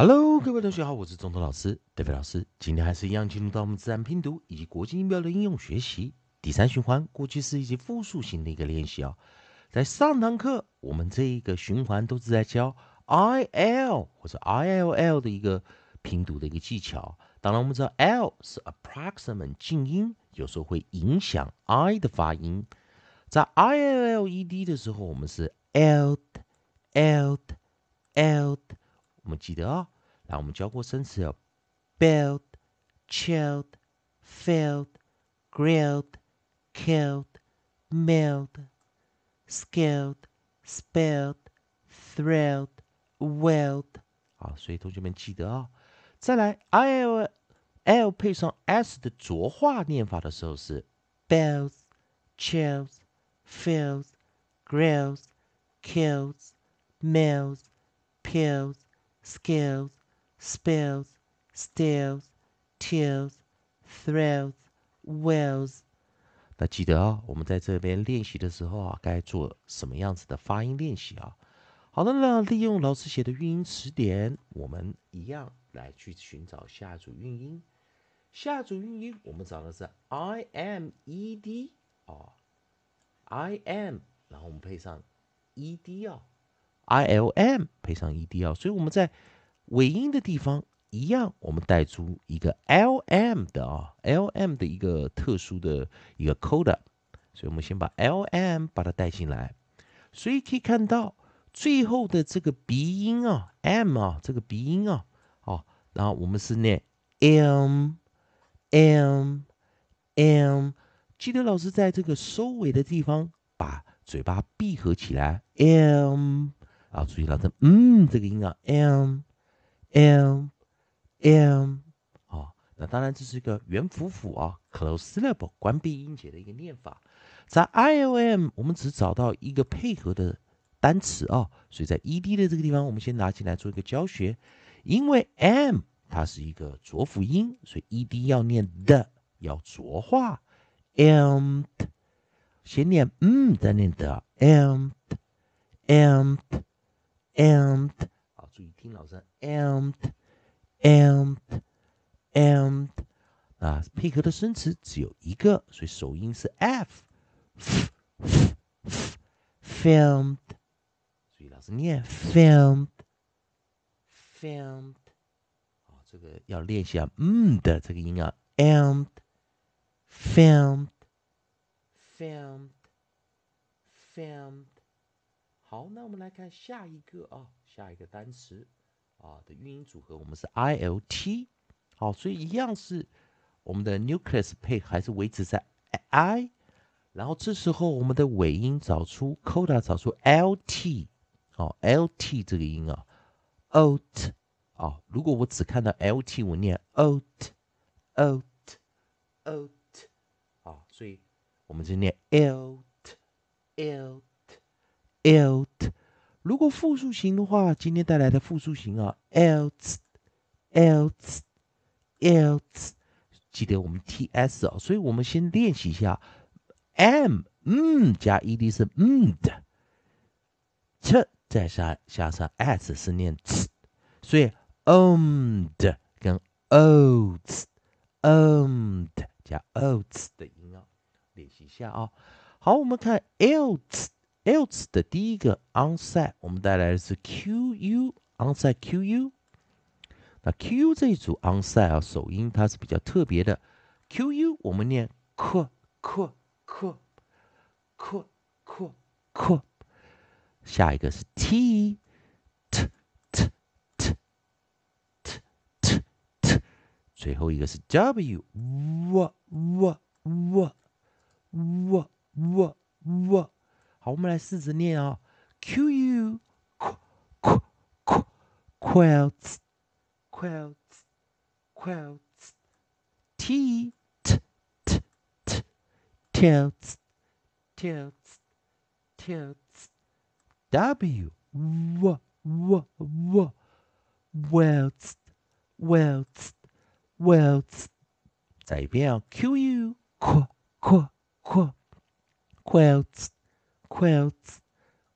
Hello，各位同学好，我是中通老师德飞老师。今天还是一样进入到我们自然拼读以及国际音标的应用学习第三循环过去式以及复数型的一个练习啊。在上堂课，我们这一个循环都是在教 I L 或者 I L L 的一个拼读的一个技巧。当然，我们知道 L 是 approximate 静音，有时候会影响 I 的发音。在 I L L E D 的时候，我们是 L L L。我们记得啊，来，我们教过生词有 built、chilled、filled、grilled、killed、milled、skilled、spilled、thrilled、willed。好，所以同学们记得啊。再来，i l l 配上 s 的浊化念法的时候是 builds、chills、fills、grills、kills、mills、pills。Skills, spills, stills, tills, thrills, wills。那记得啊，我们在这边练习的时候啊，该做什么样子的发音练习啊？好的，那利用老师写的韵音词典，我们一样来去寻找下一组韵音。下一组韵音，我们找的是 I M E D 啊，I am，然后我们配上 E D 啊。I L M 配上 E D L，，所以我们在尾音的地方一样，我们带出一个 L M 的啊，L M 的一个特殊的一个 coda，所以我们先把 L M 把它带进来，所以可以看到最后的这个鼻音啊，M 啊，这个鼻音啊，哦，然后我们是念 M M M，记得老师在这个收尾的地方把嘴巴闭合起来，M。啊，注意了，这嗯这个音啊，m m m，啊，那当然这是一个元辅辅啊，close syllable 关闭音节的一个念法。在 i o m 我们只找到一个配合的单词啊，所以在 e d 的这个地方，我们先拿进来做一个教学。因为 m 它是一个浊辅音，所以 e d 要念的要浊化，m 先念嗯，再念的，m m。And 好，注意听老师 and and and 啊，配合的生词只有一个，所以首音是 f filmed，注意老师念 filmed filmed，好，这个要练习啊，嗯的这个音啊，and filmed filmed filmed。好，那我们来看下一个啊，下一个单词啊的韵音组合，我们是 I L T。好，所以一样是我们的 nucleus 配还是维持在 I，然后这时候我们的尾音找出 coda 找出 L T，哦 L T 这个音啊，ot，啊，如果我只看到 L T，我念 ot，ot，ot，啊，所以我们就念 lt，lt。elt，如果复数型的话，今天带来的复数型啊，else，else，else，记得我们 ts 啊，所以我们先练习一下，m，嗯，加 ed 是嗯的，ch 再加加上 s 是念 t，所以 owned 跟 oats，owned 加 oats 的音啊，练习一下啊，好，我们看 else。Else 的第一个 onside，我们带来的是 qu onside qu。那 qu 这一组 onside 啊，首音它是比较特别的。qu 我们念 q q q q q q。下一个是 t t t t t t t。最后一个是 w w w w w w w。好，我们来试着念啊，q u q q q quilts quilts quilts t t t t tilts tilts tilts w w w w welts welts welts 再一遍啊，q u q q q quilts quilts,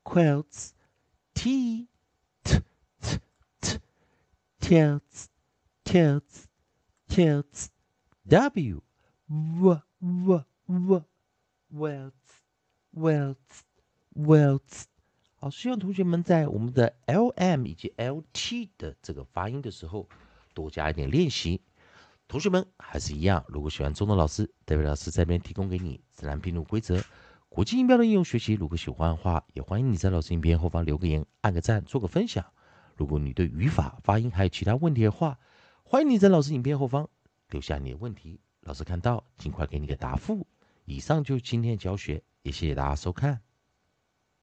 quilts, t, t, t, t, tilts, tilts, tilts. W, w, w, w, welts, welts, welts. 好，希望同学们在我们的 L M 以及 L T 的这个发音的时候多加一点练习。同学们还是一样，如果喜欢中东老师，代表老师这边提供给你自然拼读规则、国际音标的应用学习。如果喜欢的话，也欢迎你在老师影片后方留个言、按个赞、做个分享。如果你对语法、发音还有其他问题的话，欢迎你在老师影片后方留下你的问题，老师看到尽快给你个答复。以上就是今天的教学，也谢谢大家收看。